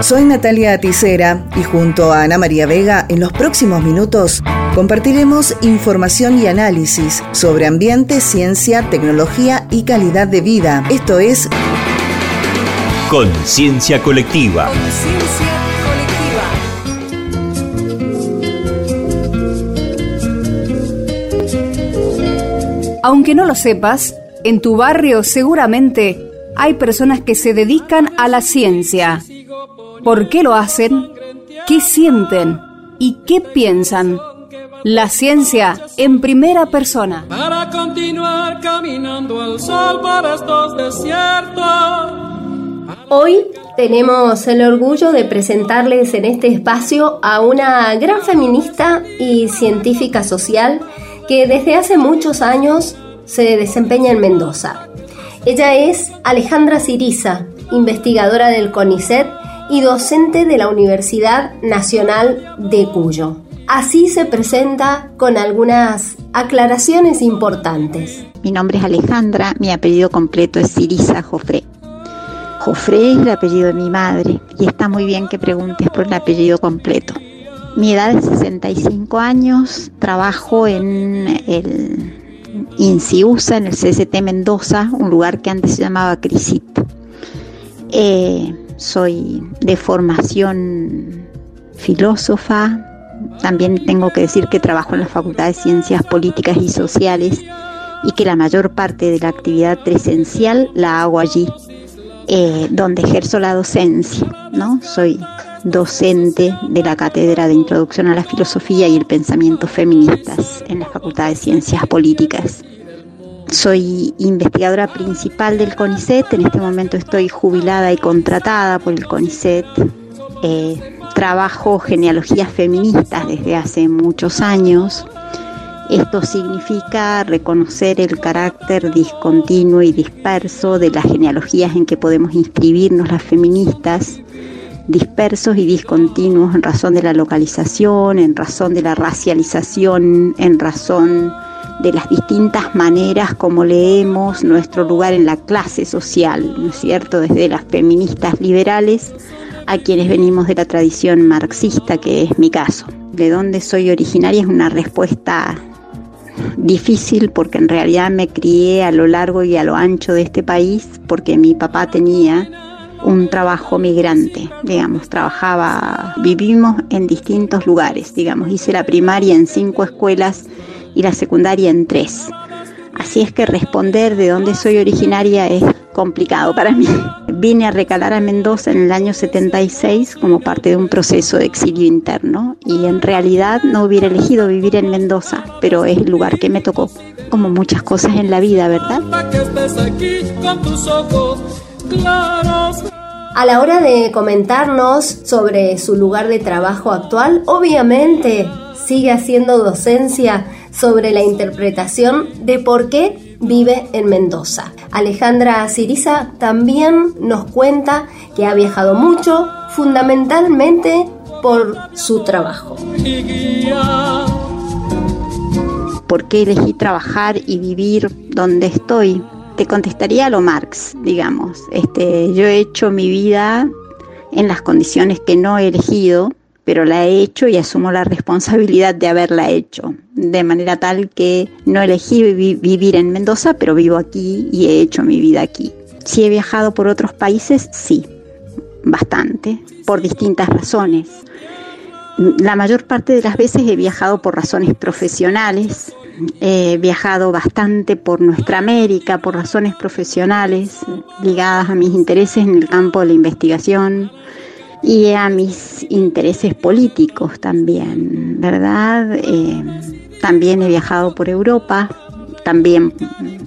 Soy Natalia Aticera y junto a Ana María Vega en los próximos minutos compartiremos información y análisis sobre ambiente, ciencia, tecnología y calidad de vida. Esto es Conciencia Colectiva. Aunque no lo sepas, en tu barrio seguramente hay personas que se dedican a la ciencia. ¿Por qué lo hacen? ¿Qué sienten? ¿Y qué piensan? La ciencia en primera persona. Para continuar caminando al sol para estos desiertos. Hoy tenemos el orgullo de presentarles en este espacio a una gran feminista y científica social que desde hace muchos años se desempeña en Mendoza. Ella es Alejandra Siriza, investigadora del CONICET y docente de la Universidad Nacional de Cuyo. Así se presenta con algunas aclaraciones importantes. Mi nombre es Alejandra, mi apellido completo es Siriza Jofré. Jofré es el apellido de mi madre y está muy bien que preguntes por el apellido completo. Mi edad es 65 años, trabajo en el INSIUSA, en el CST Mendoza, un lugar que antes se llamaba CRISIT. Eh, soy de formación filósofa, también tengo que decir que trabajo en la Facultad de Ciencias Políticas y Sociales y que la mayor parte de la actividad presencial la hago allí, eh, donde ejerzo la docencia, ¿no? Soy docente de la Cátedra de Introducción a la Filosofía y el Pensamiento Feministas en la Facultad de Ciencias Políticas. Soy investigadora principal del CONICET, en este momento estoy jubilada y contratada por el CONICET. Eh, trabajo genealogías feministas desde hace muchos años. Esto significa reconocer el carácter discontinuo y disperso de las genealogías en que podemos inscribirnos las feministas, dispersos y discontinuos en razón de la localización, en razón de la racialización, en razón de las distintas maneras como leemos nuestro lugar en la clase social, ¿no es cierto? Desde las feministas liberales a quienes venimos de la tradición marxista, que es mi caso. De dónde soy originaria es una respuesta difícil porque en realidad me crié a lo largo y a lo ancho de este país porque mi papá tenía un trabajo migrante, digamos, trabajaba, vivimos en distintos lugares, digamos, hice la primaria en cinco escuelas y la secundaria en tres. Así es que responder de dónde soy originaria es complicado para mí. Vine a recalar a Mendoza en el año 76 como parte de un proceso de exilio interno y en realidad no hubiera elegido vivir en Mendoza, pero es el lugar que me tocó, como muchas cosas en la vida, ¿verdad? A la hora de comentarnos sobre su lugar de trabajo actual, obviamente sigue haciendo docencia sobre la interpretación de por qué vive en Mendoza. Alejandra Siriza también nos cuenta que ha viajado mucho, fundamentalmente por su trabajo. ¿Por qué elegí trabajar y vivir donde estoy? Te contestaría a lo Marx, digamos. Este, yo he hecho mi vida en las condiciones que no he elegido, pero la he hecho y asumo la responsabilidad de haberla hecho, de manera tal que no elegí vivir en Mendoza, pero vivo aquí y he hecho mi vida aquí. Si he viajado por otros países, sí, bastante, por distintas razones. La mayor parte de las veces he viajado por razones profesionales, he viajado bastante por nuestra América, por razones profesionales ligadas a mis intereses en el campo de la investigación, y a mis intereses políticos también, ¿verdad? Eh, también he viajado por Europa, también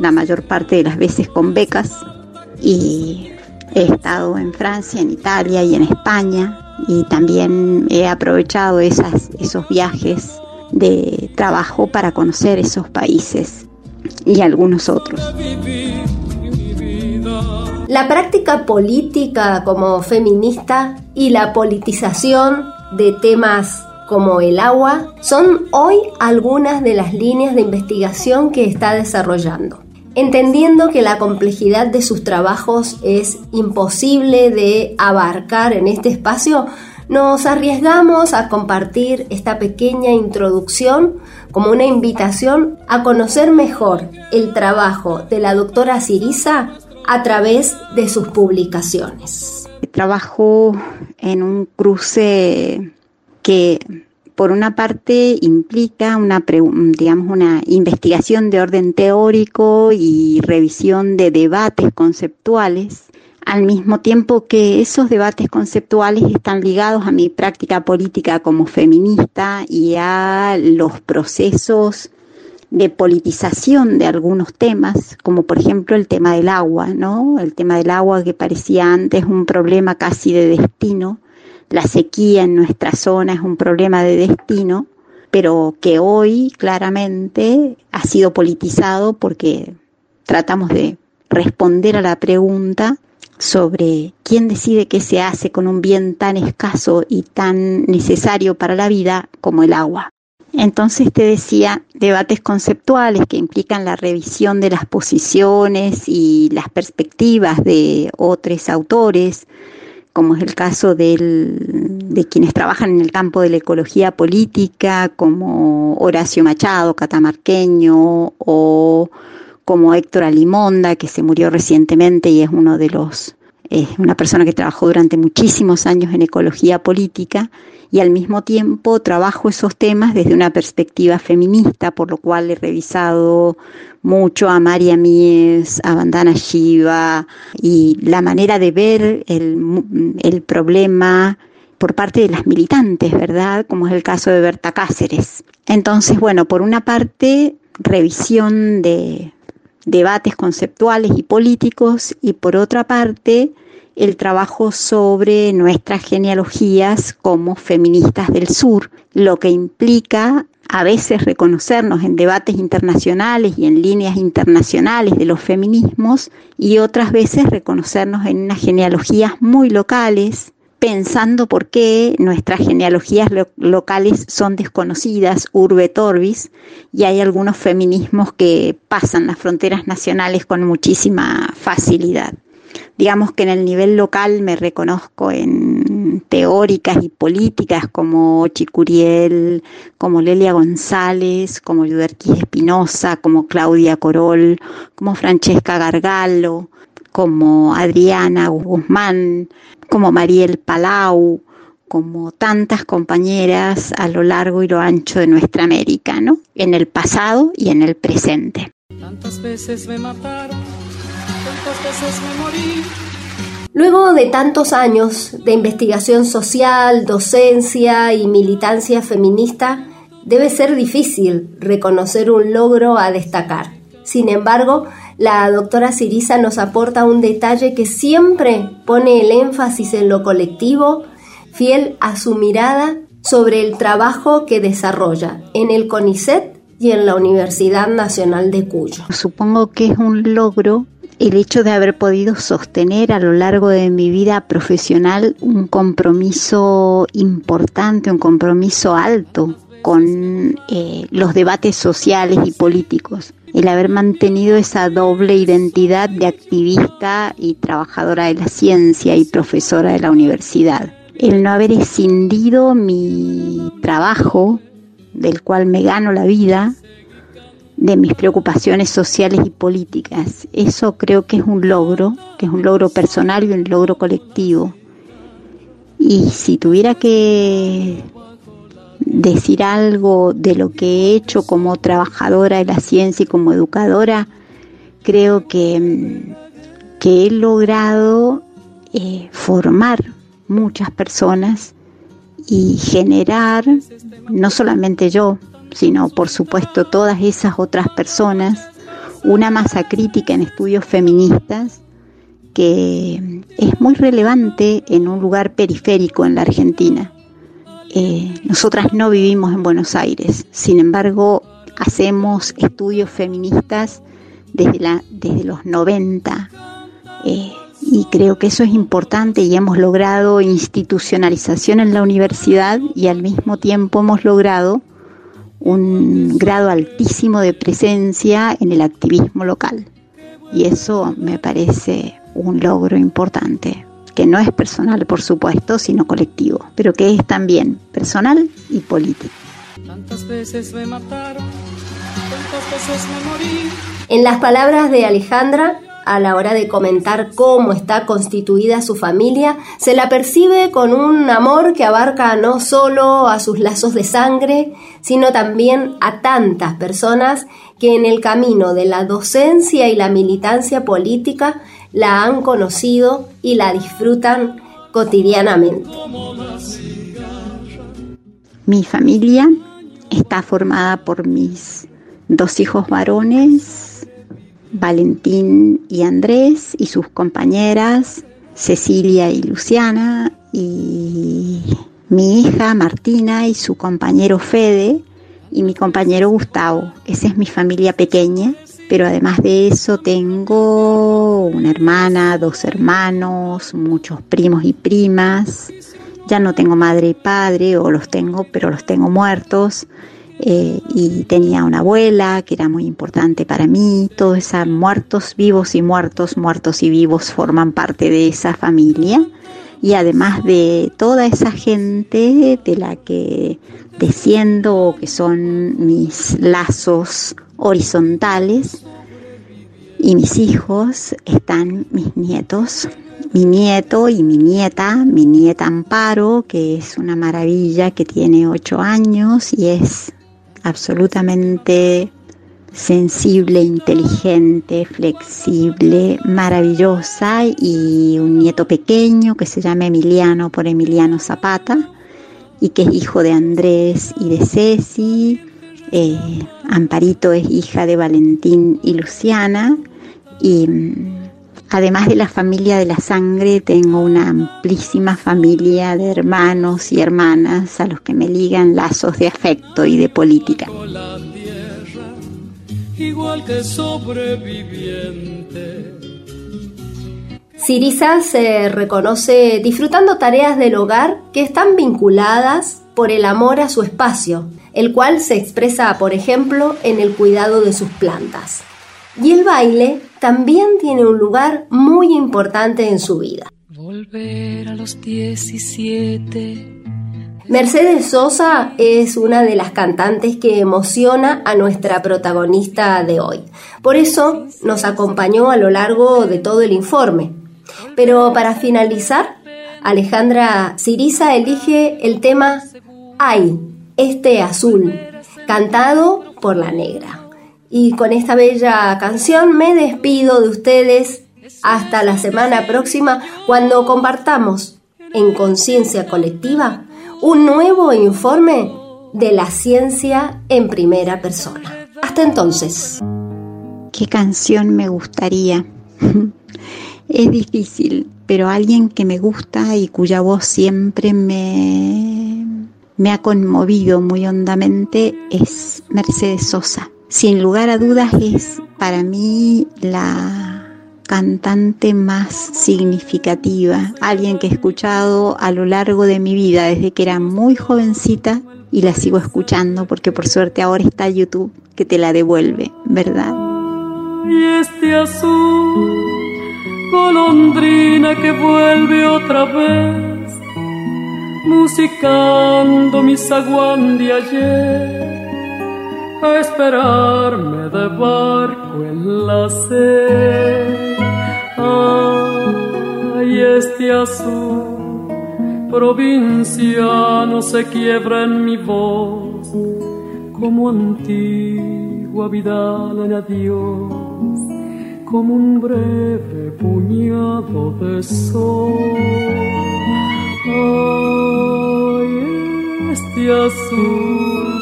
la mayor parte de las veces con becas y he estado en Francia, en Italia y en España y también he aprovechado esos viajes de trabajo para conocer esos países y algunos otros. La práctica política como feminista y la politización de temas como el agua son hoy algunas de las líneas de investigación que está desarrollando. Entendiendo que la complejidad de sus trabajos es imposible de abarcar en este espacio, nos arriesgamos a compartir esta pequeña introducción como una invitación a conocer mejor el trabajo de la doctora Sirisa a través de sus publicaciones. Trabajo en un cruce que por una parte implica una, digamos, una investigación de orden teórico y revisión de debates conceptuales, al mismo tiempo que esos debates conceptuales están ligados a mi práctica política como feminista y a los procesos de politización de algunos temas, como por ejemplo el tema del agua, ¿no? El tema del agua que parecía antes un problema casi de destino, la sequía en nuestra zona es un problema de destino, pero que hoy claramente ha sido politizado porque tratamos de responder a la pregunta sobre quién decide qué se hace con un bien tan escaso y tan necesario para la vida como el agua. Entonces te decía, debates conceptuales que implican la revisión de las posiciones y las perspectivas de otros autores, como es el caso de quienes trabajan en el campo de la ecología política, como Horacio Machado, catamarqueño, o como Héctor Alimonda, que se murió recientemente y es uno de los, es una persona que trabajó durante muchísimos años en ecología política y al mismo tiempo trabajo esos temas desde una perspectiva feminista, por lo cual he revisado mucho a María Mies, a Bandana Shiva y la manera de ver el, el problema por parte de las militantes, ¿verdad? Como es el caso de Berta Cáceres. Entonces, bueno, por una parte, revisión de debates conceptuales y políticos y por otra parte, el trabajo sobre nuestras genealogías como feministas del sur, lo que implica a veces reconocernos en debates internacionales y en líneas internacionales de los feminismos y otras veces reconocernos en unas genealogías muy locales, pensando por qué nuestras genealogías locales son desconocidas, urbe torbis, y hay algunos feminismos que pasan las fronteras nacionales con muchísima facilidad. Digamos que en el nivel local me reconozco en teóricas y políticas como Chicuriel, como Lelia González, como Yuderquis Espinosa, como Claudia Corol, como Francesca Gargalo, como Adriana Guzmán, como Mariel Palau, como tantas compañeras a lo largo y lo ancho de nuestra América, ¿no? En el pasado y en el presente. Tantas veces me mataron veces me morí. Luego de tantos años de investigación social, docencia y militancia feminista, debe ser difícil reconocer un logro a destacar. Sin embargo, la doctora Sirisa nos aporta un detalle que siempre pone el énfasis en lo colectivo, fiel a su mirada sobre el trabajo que desarrolla en el CONICET y en la Universidad Nacional de Cuyo. Supongo que es un logro el hecho de haber podido sostener a lo largo de mi vida profesional un compromiso importante, un compromiso alto con eh, los debates sociales y políticos. El haber mantenido esa doble identidad de activista y trabajadora de la ciencia y profesora de la universidad. El no haber escindido mi trabajo, del cual me gano la vida, de mis preocupaciones sociales y políticas. Eso creo que es un logro, que es un logro personal y un logro colectivo. Y si tuviera que decir algo de lo que he hecho como trabajadora de la ciencia y como educadora, creo que, que he logrado eh, formar muchas personas y generar, no solamente yo, sino por supuesto todas esas otras personas, una masa crítica en estudios feministas que es muy relevante en un lugar periférico en la Argentina. Eh, nosotras no vivimos en Buenos Aires, sin embargo hacemos estudios feministas desde, los 90 eh, y creo que eso es importante y hemos logrado institucionalización en la universidad y al mismo tiempo hemos logrado un grado altísimo de presencia en el activismo local. y eso me parece un logro importante que no es personal, por supuesto, sino colectivo, pero que es también personal y político. En las palabras de Alejandra, a la hora de comentar cómo está constituida su familia, se la percibe con un amor que abarca no solo a sus lazos de sangre, sino también a tantas personas que en el camino de la docencia y la militancia política la han conocido y la disfrutan cotidianamente. Mi familia está formada por mis dos hijos varones, Valentín y Andrés, y sus compañeras, Cecilia y Luciana, y mi hija Martina y su compañero Fede, y mi compañero Gustavo. Esa es mi familia pequeña pero además de eso tengo una hermana, dos hermanos, muchos primos y primas. Ya no tengo madre y padre, o los tengo, pero los tengo muertos. Eh, y tenía una abuela que era muy importante para mí. Todos esos muertos, vivos y muertos, muertos y vivos forman parte de esa familia. Y además de toda esa gente de la que desciendo, que son mis lazos horizontales y mis hijos están mis nietos, mi nieto y mi nieta, mi nieta Amparo, que es una maravilla, que tiene ocho años y es absolutamente sensible, inteligente, flexible, maravillosa y un nieto pequeño que se llama Emiliano por Emiliano Zapata y que es hijo de Andrés y de Ceci. Eh, Amparito es hija de Valentín y Luciana y mm, además de la familia de la sangre tengo una amplísima familia de hermanos y hermanas a los que me ligan lazos de afecto y de política. Sirisa se reconoce disfrutando tareas del hogar que están vinculadas por el amor a su espacio el cual se expresa, por ejemplo, en el cuidado de sus plantas. Y el baile también tiene un lugar muy importante en su vida. Volver a los 17. Mercedes Sosa es una de las cantantes que emociona a nuestra protagonista de hoy. Por eso nos acompañó a lo largo de todo el informe. Pero para finalizar, Alejandra Siriza elige el tema Ay este azul, cantado por la negra. Y con esta bella canción me despido de ustedes hasta la semana próxima cuando compartamos en conciencia colectiva un nuevo informe de la ciencia en primera persona. Hasta entonces. ¿Qué canción me gustaría? es difícil, pero alguien que me gusta y cuya voz siempre me ha conmovido muy hondamente es Mercedes Sosa. Sin lugar a dudas es para mí la cantante más significativa, alguien que he escuchado a lo largo de mi vida desde que era muy jovencita y la sigo escuchando porque por suerte ahora está YouTube que te la devuelve, ¿verdad? Y este azul, golondrina que vuelve otra vez musicando mi zaguán de ayer, esperarme de barco en la sed. Ay, este azul provinciano se quiebra en mi voz, como antigua vida en adiós, como un breve puñado de sol Ay, este azul,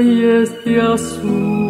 ay, este azul.